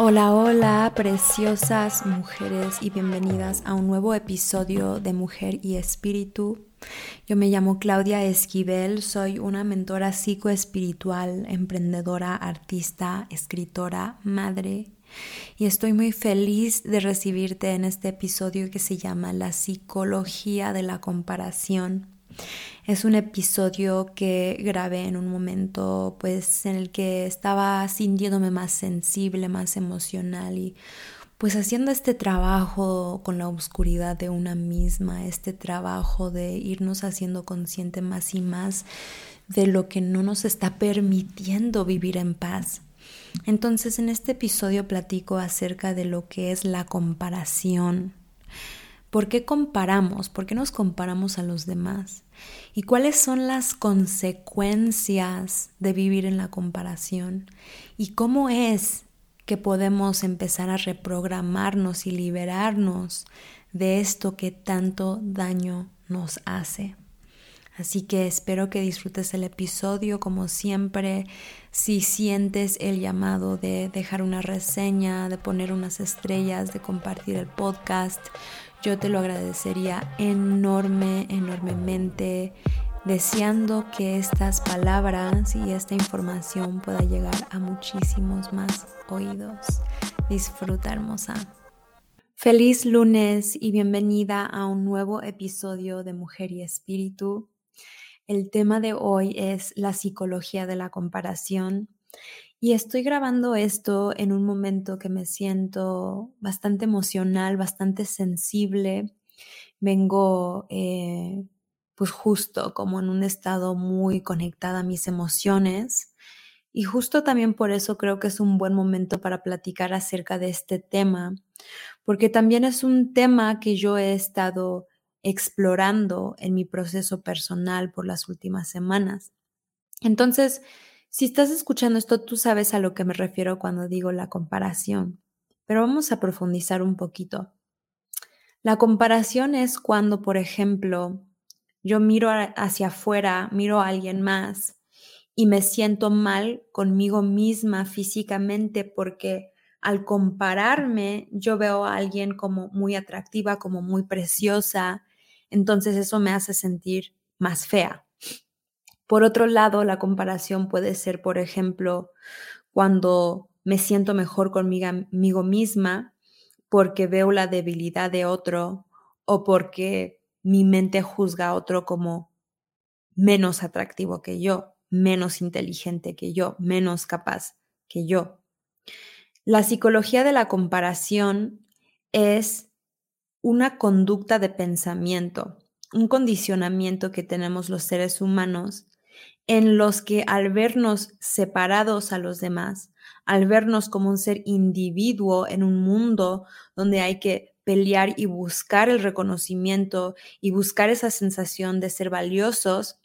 Hola, hola, preciosas mujeres y bienvenidas a un nuevo episodio de Mujer y Espíritu. Yo me llamo Claudia Esquivel, soy una mentora psicoespiritual, emprendedora, artista, escritora, madre y estoy muy feliz de recibirte en este episodio que se llama La psicología de la comparación. Es un episodio que grabé en un momento pues en el que estaba sintiéndome más sensible, más emocional y pues haciendo este trabajo con la oscuridad de una misma, este trabajo de irnos haciendo consciente más y más de lo que no nos está permitiendo vivir en paz. Entonces en este episodio platico acerca de lo que es la comparación. ¿Por qué comparamos? ¿Por qué nos comparamos a los demás? ¿Y cuáles son las consecuencias de vivir en la comparación? ¿Y cómo es que podemos empezar a reprogramarnos y liberarnos de esto que tanto daño nos hace? Así que espero que disfrutes el episodio como siempre. Si sientes el llamado de dejar una reseña, de poner unas estrellas, de compartir el podcast, yo te lo agradecería enorme, enormemente, deseando que estas palabras y esta información pueda llegar a muchísimos más oídos. Disfruta, hermosa. Feliz lunes y bienvenida a un nuevo episodio de Mujer y Espíritu. El tema de hoy es la psicología de la comparación y estoy grabando esto en un momento que me siento bastante emocional, bastante sensible. Vengo eh, pues justo como en un estado muy conectada a mis emociones. Y justo también por eso creo que es un buen momento para platicar acerca de este tema, porque también es un tema que yo he estado explorando en mi proceso personal por las últimas semanas. Entonces, si estás escuchando esto, tú sabes a lo que me refiero cuando digo la comparación, pero vamos a profundizar un poquito. La comparación es cuando, por ejemplo, yo miro hacia afuera, miro a alguien más y me siento mal conmigo misma físicamente porque al compararme yo veo a alguien como muy atractiva, como muy preciosa, entonces eso me hace sentir más fea. Por otro lado, la comparación puede ser, por ejemplo, cuando me siento mejor conmigo misma porque veo la debilidad de otro o porque mi mente juzga a otro como menos atractivo que yo, menos inteligente que yo, menos capaz que yo. La psicología de la comparación es una conducta de pensamiento, un condicionamiento que tenemos los seres humanos en los que al vernos separados a los demás, al vernos como un ser individuo en un mundo donde hay que pelear y buscar el reconocimiento y buscar esa sensación de ser valiosos,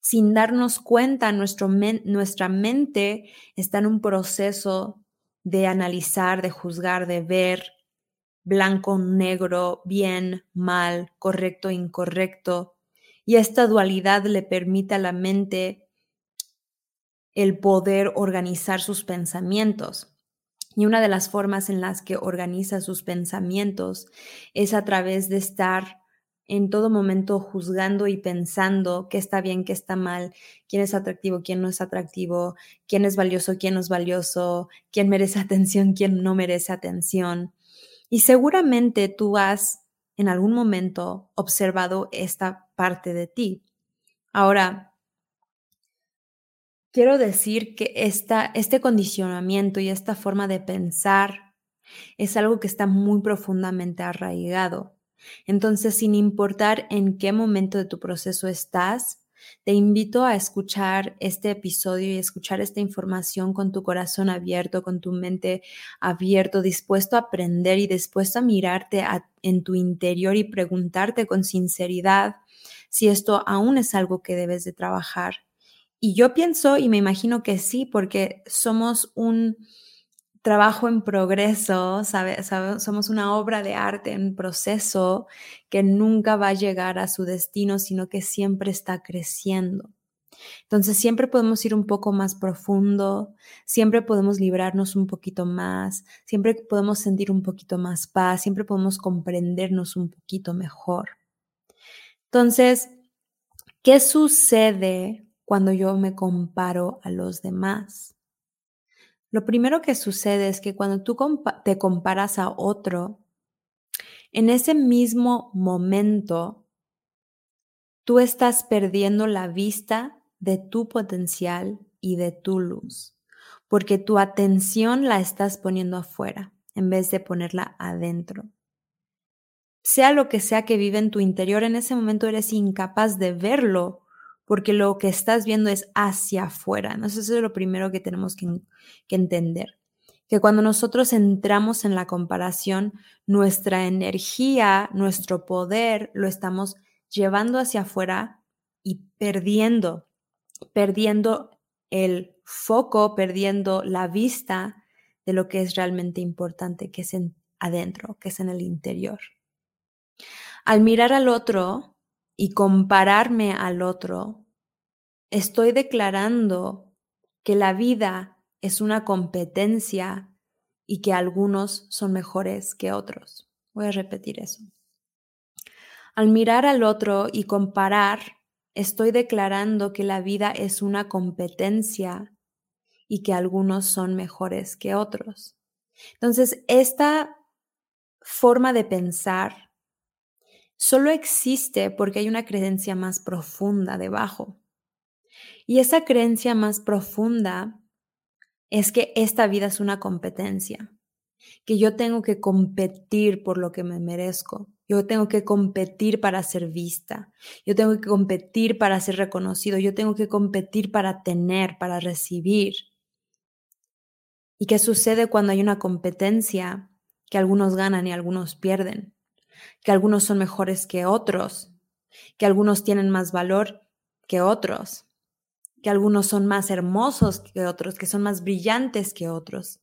sin darnos cuenta, nuestra mente está en un proceso de analizar, de juzgar, de ver, blanco, negro, bien, mal, correcto, incorrecto. Y esta dualidad le permite a la mente el poder organizar sus pensamientos. Y una de las formas en las que organiza sus pensamientos es a través de estar en todo momento juzgando y pensando qué está bien, qué está mal, quién es atractivo, quién no es atractivo, quién es valioso, quién no es valioso, quién merece atención, quién no merece atención. Y seguramente tú has en algún momento observado esta parte de ti. Ahora, quiero decir que esta, este condicionamiento y esta forma de pensar es algo que está muy profundamente arraigado. Entonces, sin importar en qué momento de tu proceso estás, te invito a escuchar este episodio y escuchar esta información con tu corazón abierto, con tu mente abierto, dispuesto a aprender y dispuesto a mirarte en tu interior y preguntarte con sinceridad si esto aún es algo que debes de trabajar. Y yo pienso y me imagino que sí, porque somos un trabajo en progreso, somos una obra de arte en proceso que nunca va a llegar a su destino, sino que siempre está creciendo. Entonces siempre podemos ir un poco más profundo, siempre podemos librarnos un poquito más, siempre podemos sentir un poquito más paz, siempre podemos comprendernos un poquito mejor. Entonces, ¿qué sucede cuando yo me comparo a los demás? Lo primero que sucede es que cuando tú te comparas a otro, en ese mismo momento, tú estás perdiendo la vista de tu potencial y de tu luz, porque tu atención la estás poniendo afuera en vez de ponerla adentro. Sea lo que sea que vive en tu interior, en ese momento eres incapaz de verlo porque lo que estás viendo es hacia afuera. ¿no? Eso es lo primero que tenemos que, que entender. Que cuando nosotros entramos en la comparación, nuestra energía, nuestro poder, lo estamos llevando hacia afuera y perdiendo perdiendo el foco, perdiendo la vista de lo que es realmente importante, que es en adentro, que es en el interior. Al mirar al otro y compararme al otro, estoy declarando que la vida es una competencia y que algunos son mejores que otros. Voy a repetir eso. Al mirar al otro y comparar estoy declarando que la vida es una competencia y que algunos son mejores que otros. Entonces, esta forma de pensar solo existe porque hay una creencia más profunda debajo. Y esa creencia más profunda es que esta vida es una competencia, que yo tengo que competir por lo que me merezco, yo tengo que competir para ser vista. Yo tengo que competir para ser reconocido. Yo tengo que competir para tener, para recibir. ¿Y qué sucede cuando hay una competencia? Que algunos ganan y algunos pierden. Que algunos son mejores que otros. Que algunos tienen más valor que otros. Que algunos son más hermosos que otros. Que son más brillantes que otros.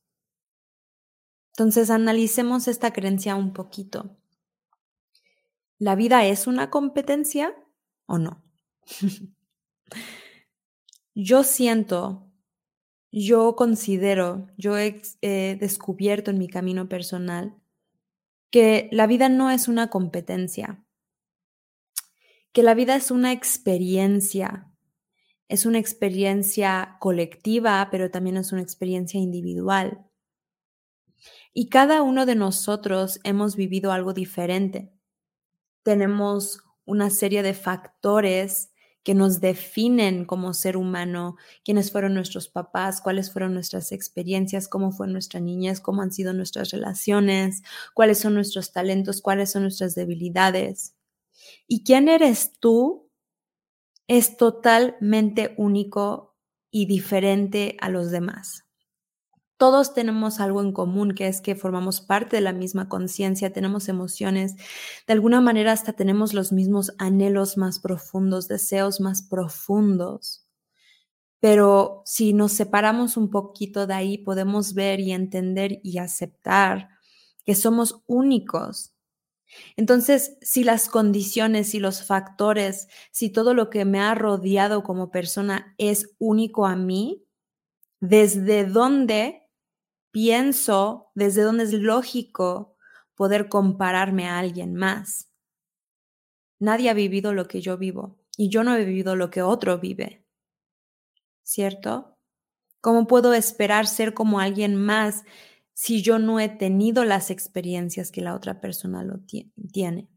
Entonces analicemos esta creencia un poquito. ¿La vida es una competencia o no? yo siento, yo considero, yo he, descubierto en mi camino personal que la vida no es una competencia, que la vida es una experiencia, es una experiencia colectiva, pero también es una experiencia individual. Y cada uno de nosotros hemos vivido algo diferente tenemos una serie de factores que nos definen como ser humano, quiénes fueron nuestros papás, cuáles fueron nuestras experiencias, cómo fue nuestra niñez, cómo han sido nuestras relaciones, cuáles son nuestros talentos, cuáles son nuestras debilidades. Y quién eres tú es totalmente único y diferente a los demás todos tenemos algo en común, que es que formamos parte de la misma conciencia, tenemos emociones, de alguna manera hasta tenemos los mismos anhelos más profundos, deseos más profundos. Pero si nos separamos un poquito de ahí, podemos ver y entender y aceptar que somos únicos. Entonces, si las condiciones, si los factores, si todo lo que me ha rodeado como persona es único a mí, ¿desde dónde pienso desde dónde es lógico poder compararme a alguien más. Nadie ha vivido lo que yo vivo y yo no he vivido lo que otro vive. ¿Cierto? ¿Cómo puedo esperar ser como alguien más si yo no he tenido las experiencias que la otra persona lo tiene?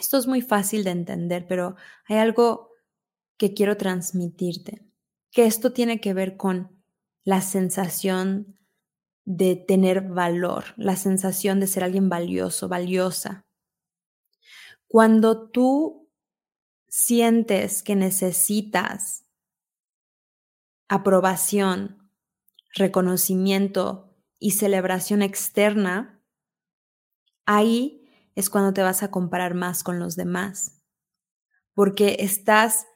Esto es muy fácil de entender, pero hay algo que quiero transmitirte, que esto tiene que ver con la sensación de tener valor, la sensación de ser alguien valioso, valiosa. Cuando tú sientes que necesitas aprobación, reconocimiento y celebración externa, ahí es cuando te vas a comparar más con los demás, porque estás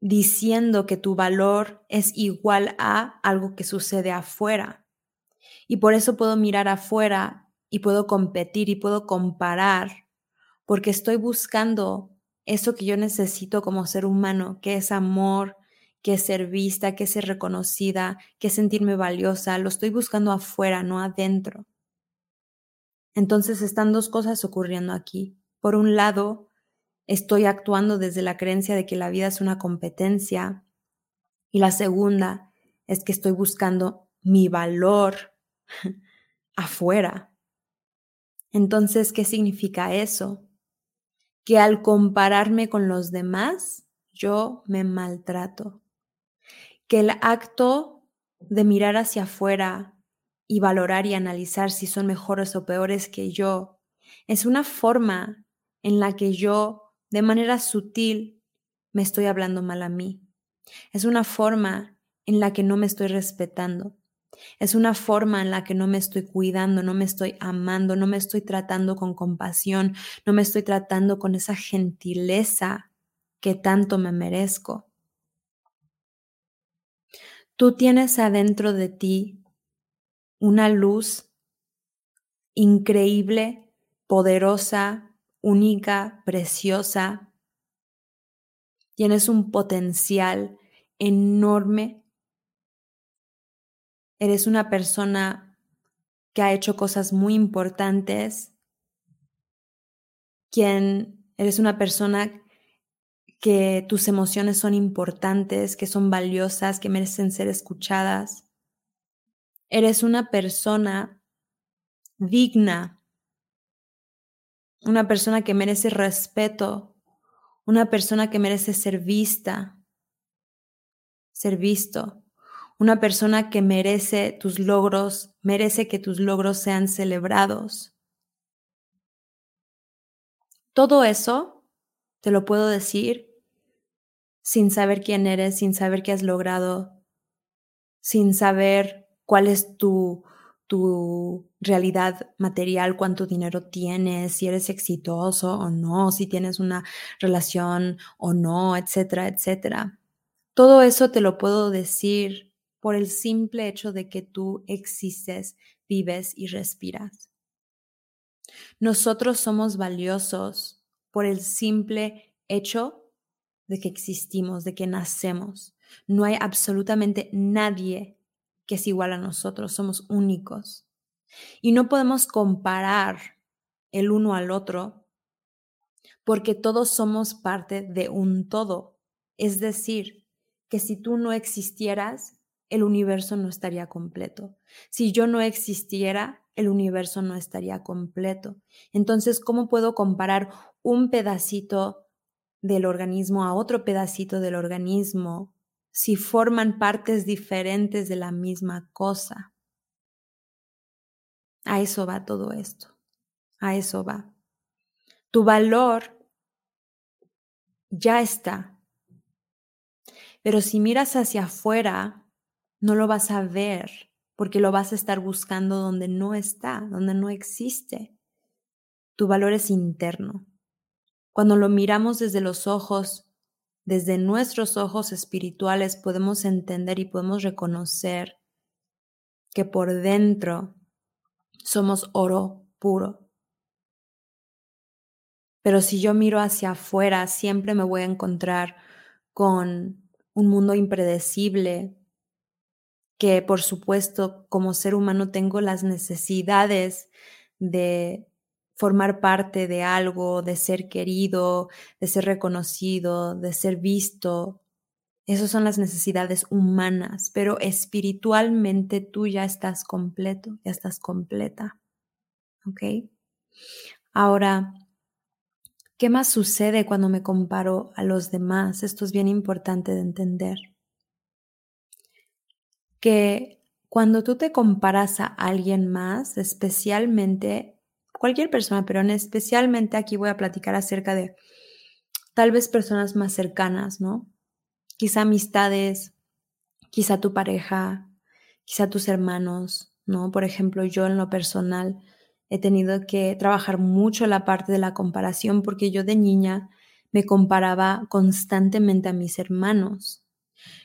diciendo que tu valor es igual a algo que sucede afuera. Y por eso puedo mirar afuera y puedo competir y puedo comparar, porque estoy buscando eso que yo necesito como ser humano, que es amor, que ser vista, que ser reconocida, que sentirme valiosa, lo estoy buscando afuera, no adentro. Entonces están dos cosas ocurriendo aquí. Por un lado, estoy actuando desde la creencia de que la vida es una competencia y la segunda es que estoy buscando mi valor afuera. Entonces, ¿qué significa eso? Que al compararme con los demás, yo me maltrato. Que el acto de mirar hacia afuera y valorar y analizar si son mejores o peores que yo es una forma en la que yo, de manera sutil, me estoy hablando mal a mí. Es una forma en la que no me estoy respetando. Es una forma en la que no me estoy cuidando, no me estoy amando, no me estoy tratando con compasión, no me estoy tratando con esa gentileza que tanto me merezco. Tú tienes adentro de ti una luz increíble, poderosa, única, preciosa. Tienes un potencial enorme. Eres una persona que ha hecho cosas muy importantes. Quien eres una persona que tus emociones son importantes, que son valiosas, que merecen ser escuchadas. Eres una persona digna, una persona que merece respeto, una persona que merece ser vista, ser visto, una persona que merece tus logros, merece que tus logros sean celebrados. Todo eso te lo puedo decir sin saber quién eres, sin saber qué has logrado, sin saber cuál es tu, tu realidad material, cuánto dinero tienes, si eres exitoso o no, si tienes una relación o no, etcétera, etcétera. Todo eso te lo puedo decir por el simple hecho de que tú existes, vives y respiras. Nosotros somos valiosos por el simple hecho de que existimos, de que nacemos. No hay absolutamente nadie que es igual a nosotros, somos únicos. Y no podemos comparar el uno al otro porque todos somos parte de un todo. Es decir, que si tú no existieras, el universo no estaría completo. Si yo no existiera, el universo no estaría completo. Entonces, ¿cómo puedo comparar un pedacito del organismo a otro pedacito del organismo si forman partes diferentes de la misma cosa. A eso va todo esto. A eso va. Tu valor ya está. Pero si miras hacia afuera, no lo vas a ver porque lo vas a estar buscando donde no está, donde no existe. Tu valor es interno. Cuando lo miramos desde los ojos, desde nuestros ojos espirituales, podemos entender y podemos reconocer que por dentro somos oro puro. Pero si yo miro hacia afuera, siempre me voy a encontrar con un mundo impredecible, que por supuesto como ser humano tengo las necesidades de formar parte de algo, de ser querido, de ser reconocido, de ser visto. Esas son las necesidades humanas, pero espiritualmente tú ya estás completo, ya estás completa. ¿Ok? Ahora, ¿qué más sucede cuando me comparo a los demás? Esto es bien importante de entender. Que cuando tú te comparas a alguien más, especialmente cualquier persona, pero especialmente aquí voy a platicar acerca de tal vez personas más cercanas, ¿no? Quizá amistades, quizá tu pareja, quizá tus hermanos, ¿no? Por ejemplo, yo en lo personal he tenido que trabajar mucho la parte de la comparación porque yo de niña me comparaba constantemente a mis hermanos.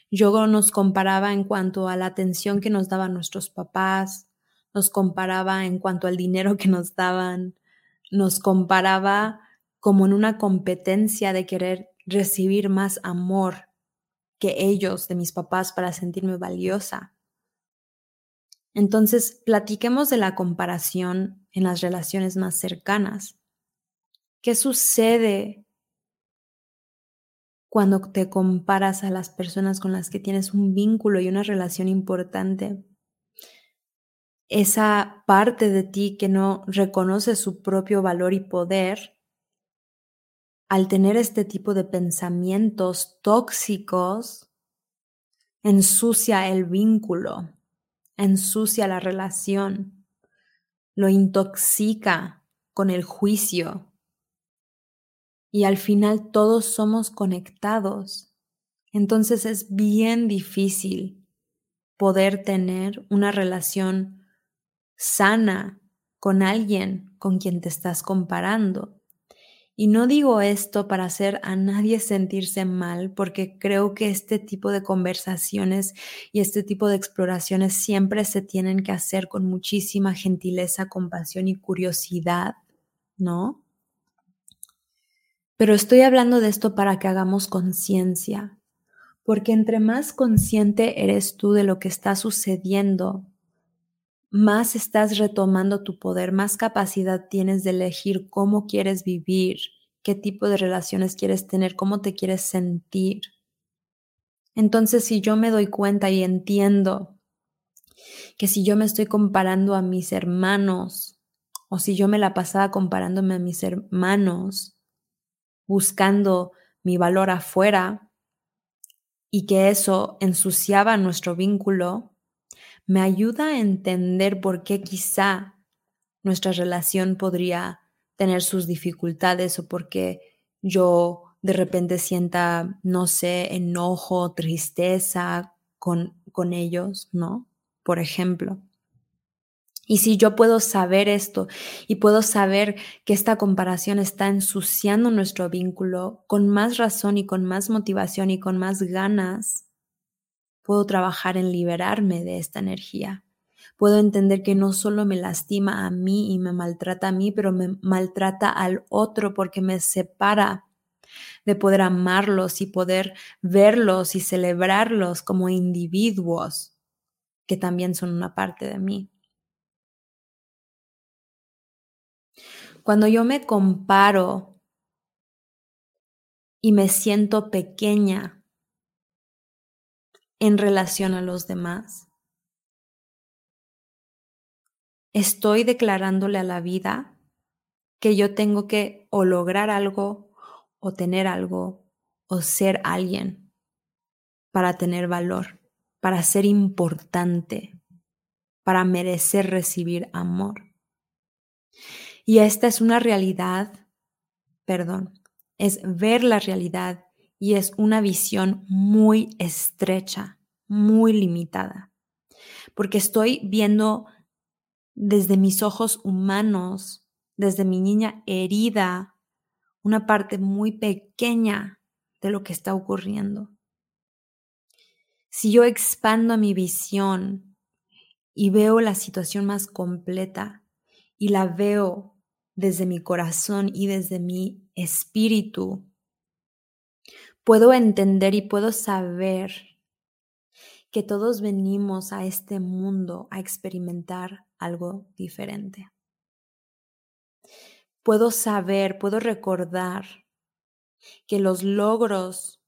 Yo nos comparaba en cuanto a la atención que nos daban nuestros papás, nos comparaba en cuanto al dinero que nos daban, nos comparaba como en una competencia de querer recibir más amor que ellos, de mis papás, para sentirme valiosa. Entonces, platiquemos de la comparación en las relaciones más cercanas. ¿Qué sucede cuando te comparas a las personas con las que tienes un vínculo y una relación importante? Esa parte de ti que no reconoce su propio valor y poder, al tener este tipo de pensamientos tóxicos, ensucia el vínculo ensucia la relación, lo intoxica con el juicio. Y al final todos somos conectados. Entonces es bien difícil poder tener una relación sana con alguien con quien te estás comparando. Y no digo esto para hacer a nadie sentirse mal, porque creo que este tipo de conversaciones y este tipo de exploraciones siempre se tienen que hacer con muchísima gentileza, compasión y curiosidad, ¿no? Pero estoy hablando de esto para que hagamos conciencia, porque entre más consciente eres tú de lo que está sucediendo, más estás retomando tu poder, más capacidad tienes de elegir cómo quieres vivir, qué tipo de relaciones quieres tener, cómo te quieres sentir. Entonces, si yo me doy cuenta y entiendo que si yo me estoy comparando a mis hermanos, o si yo me la pasaba comparándome a mis hermanos, buscando mi valor afuera, y que eso ensuciaba nuestro vínculo, me ayuda a entender por qué quizá nuestra relación podría tener sus dificultades o por qué yo de repente sienta, no sé, enojo, tristeza con, con ellos, ¿no? Por ejemplo. Y si yo puedo saber esto y puedo saber que esta comparación está ensuciando nuestro vínculo, con más razón y con más motivación y con más ganas, Puedo trabajar en liberarme de esta energía. Puedo entender que no solo me lastima a mí y me maltrata a mí, pero me maltrata al otro porque me separa de poder amarlos y poder verlos y celebrarlos como individuos que también son una parte de mí. Cuando yo me comparo y me siento pequeña en relación a los demás? ¿Estoy declarándole a la vida que yo tengo que o lograr algo o tener algo o ser alguien para tener valor, para ser importante, para merecer recibir amor? Y esta es una realidad, perdón, es ver la realidad y es una visión muy estrecha, muy limitada, porque estoy viendo desde mis ojos humanos, desde mi niña herida, una parte muy pequeña de lo que está ocurriendo. Si yo expando mi visión y veo la situación más completa y la veo desde mi corazón y desde mi espíritu, puedo entender y puedo saber que todos venimos a este mundo a experimentar algo diferente. Puedo saber, puedo recordar que los logros,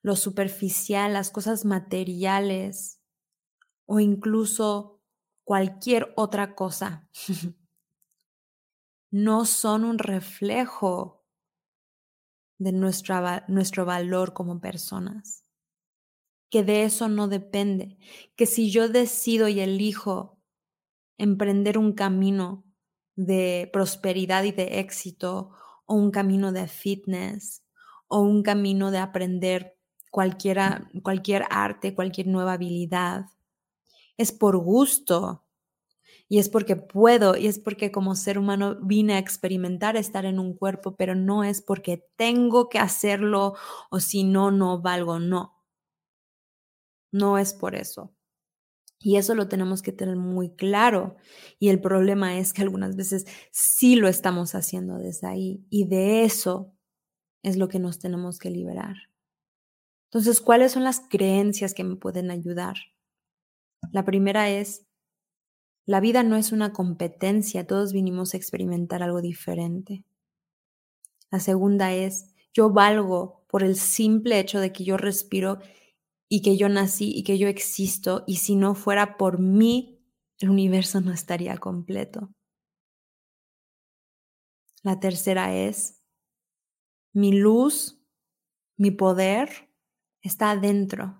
lo superficial, las cosas materiales o incluso cualquier otra cosa no son un reflejo de nuestro valor como personas. Que de eso no depende. Que si yo decido y elijo emprender un camino de prosperidad y de éxito, o un camino de fitness, o un camino de aprender cualquiera, cualquier arte, cualquier nueva habilidad, es por gusto, y es porque puedo y es porque como ser humano vine a experimentar estar en un cuerpo, pero no es porque tengo que hacerlo o si no, no valgo, no. No es por eso. Y eso lo tenemos que tener muy claro. Y el problema es que algunas veces sí lo estamos haciendo desde ahí. Y de eso es lo que nos tenemos que liberar. Entonces, ¿cuáles son las creencias que me pueden ayudar? La primera es, la vida no es una competencia, todos vinimos a experimentar algo diferente. La segunda es, yo valgo por el simple hecho de que yo respiro y que yo nací y que yo existo y si no fuera por mí, el universo no estaría completo. La tercera es, mi luz, mi poder está adentro.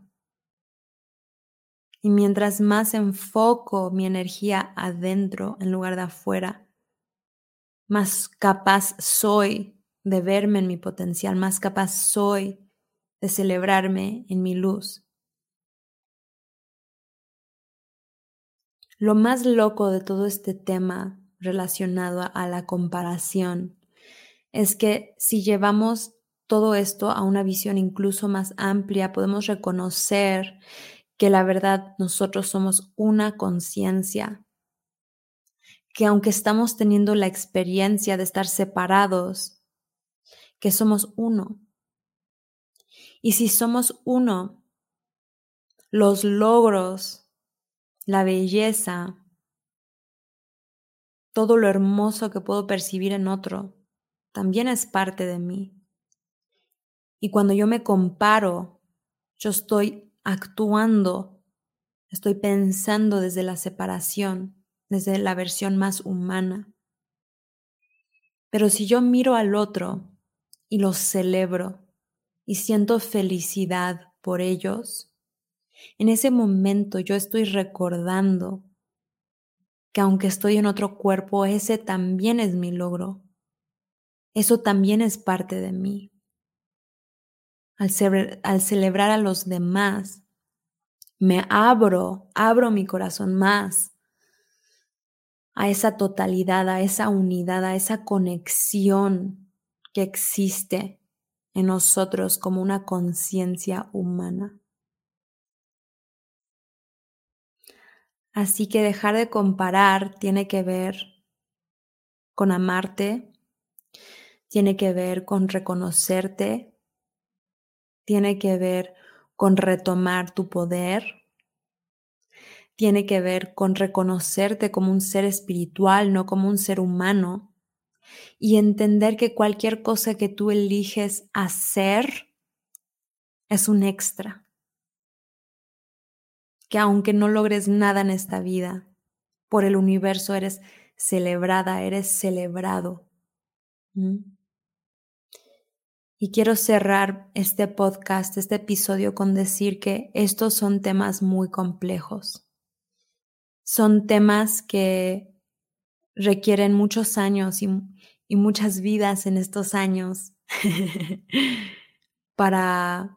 Y mientras más enfoco mi energía adentro en lugar de afuera, más capaz soy de verme en mi potencial, más capaz soy de celebrarme en mi luz. Lo más loco de todo este tema relacionado a la comparación es que si llevamos todo esto a una visión incluso más amplia, podemos reconocer que la verdad nosotros somos una conciencia, que aunque estamos teniendo la experiencia de estar separados, que somos uno. Y si somos uno, los logros, la belleza, todo lo hermoso que puedo percibir en otro, también es parte de mí. Y cuando yo me comparo, yo estoy actuando, estoy pensando desde la separación, desde la versión más humana. Pero si yo miro al otro y lo celebro y siento felicidad por ellos, en ese momento yo estoy recordando que aunque estoy en otro cuerpo, ese también es mi logro. Eso también es parte de mí. Al, celebrar a los demás, me abro, abro mi corazón más a esa totalidad, a esa unidad, a esa conexión que existe en nosotros como una conciencia humana. Así que dejar de comparar tiene que ver con amarte, tiene que ver con reconocerte, tiene que ver con retomar tu poder, tiene que ver con reconocerte como un ser espiritual, no como un ser humano, y entender que cualquier cosa que tú eliges hacer es un extra. Que aunque no logres nada en esta vida, por el universo eres celebrada, eres celebrado. Y quiero cerrar este podcast, este episodio, con decir que estos son temas muy complejos. Son temas que requieren muchos años y, muchas vidas en estos años para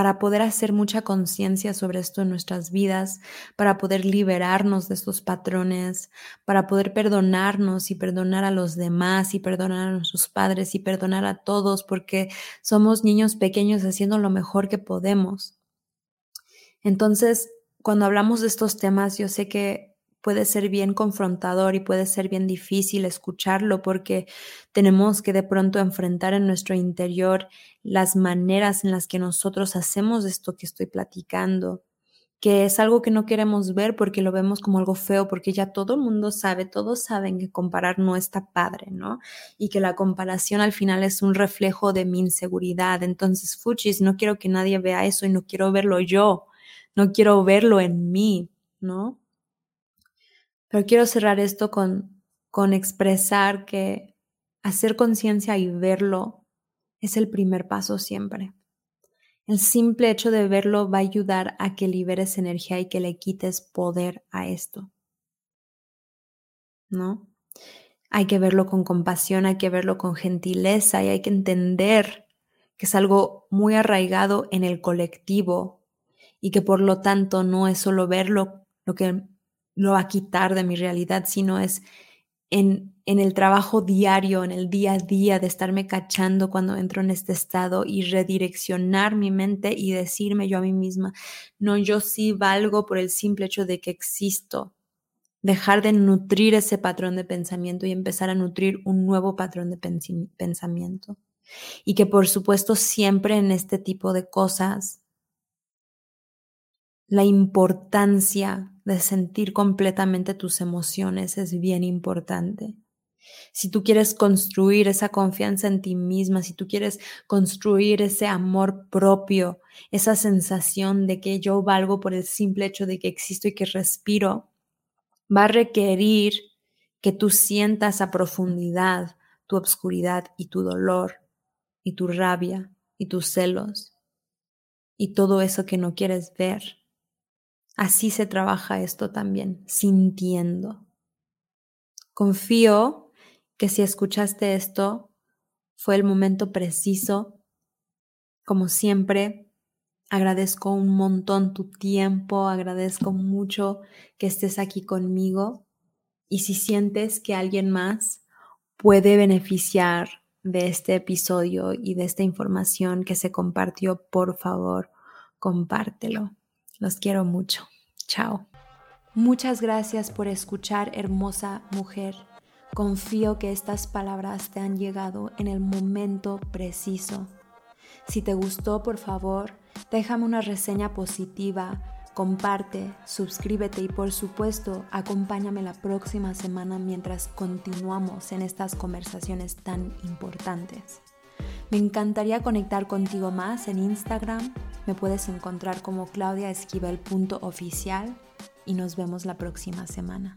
para poder hacer mucha conciencia sobre esto en nuestras vidas, para poder liberarnos de estos patrones, para poder perdonarnos y perdonar a los demás y perdonar a nuestros padres y perdonar a todos, porque somos niños pequeños haciendo lo mejor que podemos. Entonces, cuando hablamos de estos temas, yo sé que puede ser bien confrontador y puede ser bien difícil escucharlo porque tenemos que de pronto enfrentar en nuestro interior las maneras en las que nosotros hacemos esto que estoy platicando, que es algo que no queremos ver porque lo vemos como algo feo, porque ya todo el mundo sabe, todos saben que comparar no está padre, ¿no? Y que la comparación al final es un reflejo de mi inseguridad. Entonces, fuchis, no quiero que nadie vea eso y no quiero verlo yo, no quiero verlo en mí, ¿no? Pero quiero cerrar esto con, con expresar que hacer conciencia y verlo es el primer paso siempre. El simple hecho de verlo va a ayudar a que liberes energía y que le quites poder a esto. ¿No? Hay que verlo con compasión, hay que verlo con gentileza y hay que entender que es algo muy arraigado en el colectivo y que por lo tanto no es solo verlo lo que lo va a quitar de mi realidad, sino es en, en el trabajo diario, en el día a día de estarme cachando cuando entro en este estado y redireccionar mi mente y decirme yo a mí misma, no, yo sí valgo por el simple hecho de que existo. Dejar de nutrir ese patrón de pensamiento y empezar a nutrir un nuevo patrón de pensamiento. Y que por supuesto siempre en este tipo de cosas, la importancia de sentir completamente tus emociones es bien importante. Si tú quieres construir esa confianza en ti misma, si tú quieres construir ese amor propio, esa sensación de que yo valgo por el simple hecho de que existo y que respiro, va a requerir que tú sientas a profundidad tu obscuridad y tu dolor y tu rabia y tus celos y todo eso que no quieres ver. Así se trabaja esto también, sintiendo. Confío que si escuchaste esto, fue el momento preciso. Como siempre, agradezco un montón tu tiempo, agradezco mucho que estés aquí conmigo y si sientes que alguien más puede beneficiar de este episodio y de esta información que se compartió, por favor, compártelo. Los quiero mucho. Chao. Muchas gracias por escuchar, hermosa mujer. Confío que estas palabras te han llegado en el momento preciso. Si te gustó, por favor, déjame una reseña positiva, comparte, suscríbete y por supuesto acompáñame la próxima semana mientras continuamos en estas conversaciones tan importantes. Me encantaría conectar contigo más en Instagram. Me puedes encontrar como claudiaesquivel.oficial y nos vemos la próxima semana.